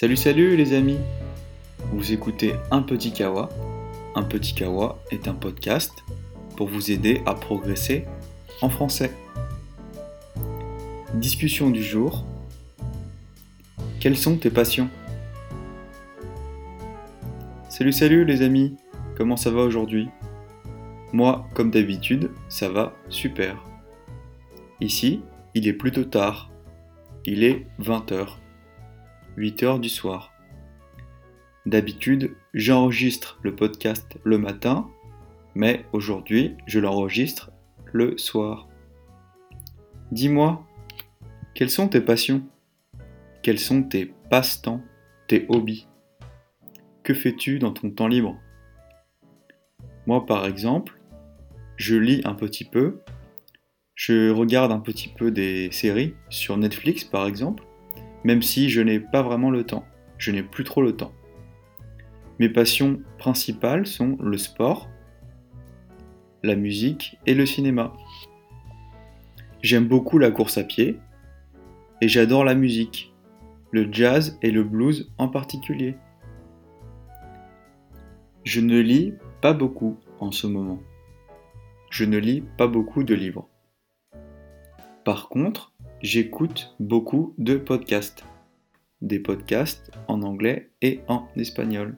Salut salut les amis Vous écoutez Un Petit Kawa. Un Petit Kawa est un podcast pour vous aider à progresser en français. Discussion du jour. Quelles sont tes passions? Salut salut les amis Comment ça va aujourd'hui? Moi, comme d'habitude, ça va super. Ici, il est plutôt tard. Il est 20h. 8 heures du soir. D'habitude, j'enregistre le podcast le matin, mais aujourd'hui, je l'enregistre le soir. Dis-moi, quelles sont tes passions? Quels sont tes passe-temps, tes hobbies? Que fais-tu dans ton temps libre? Moi, par exemple, je lis un petit peu, je regarde un petit peu des séries sur Netflix, par exemple, même si je n'ai pas vraiment le temps. Je n'ai plus trop le temps. Mes passions principales sont le sport, la musique et le cinéma. J'aime beaucoup la course à pied et j'adore la musique, le jazz et le blues en particulier. Je ne lis pas beaucoup en ce moment. Je ne lis pas beaucoup de livres. Par contre, j'écoute beaucoup de podcasts. Des podcasts en anglais et en espagnol.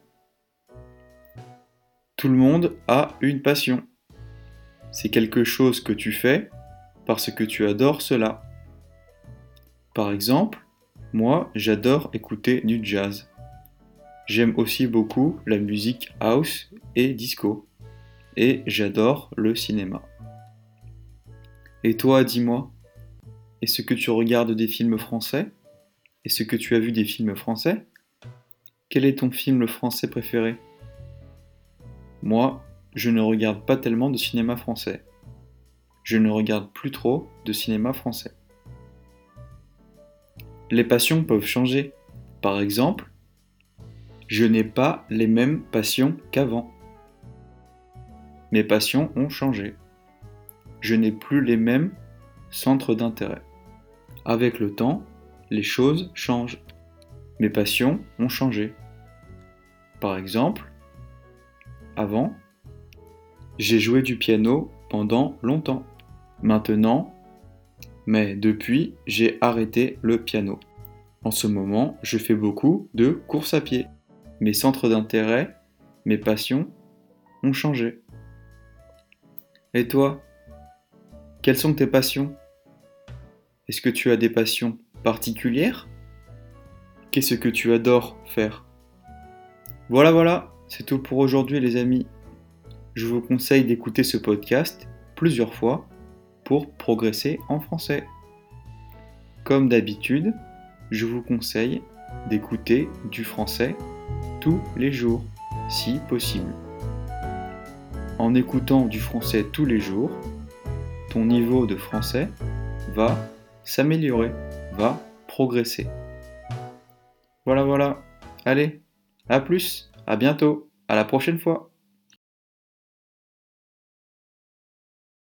Tout le monde a une passion. C'est quelque chose que tu fais parce que tu adores cela. Par exemple, moi j'adore écouter du jazz. J'aime aussi beaucoup la musique house et disco. Et j'adore le cinéma. Et toi, dis-moi, est-ce que tu regardes des films français Est-ce que tu as vu des films français Quel est ton film français préféré? Moi, je ne regarde pas tellement de cinéma français. Je ne regarde plus trop de cinéma français. Les passions peuvent changer. Par exemple, je n'ai pas les mêmes passions qu'avant. Mes passions ont changé. Je n'ai plus les mêmes centres d'intérêt. Avec le temps, les choses changent. Mes passions ont changé. Par exemple, avant, j'ai joué du piano pendant longtemps. Maintenant, mais depuis, j'ai arrêté le piano. En ce moment, je fais beaucoup de course à pied. Mes centres d'intérêt, mes passions ont changé. Et toi Quelles sont tes passions? Est-ce que tu as des passions particulières? Qu'est-ce que tu adores faire? Voilà, voilà, c'est tout pour aujourd'hui les amis. Je vous conseille d'écouter ce podcast plusieurs fois pour progresser en français. Comme d'habitude, je vous conseille d'écouter du français tous les jours, si possible. En écoutant du français tous les jours, ton niveau de français va s'améliorer, va progresser. Voilà, voilà. Allez, à plus, à bientôt, à la prochaine fois.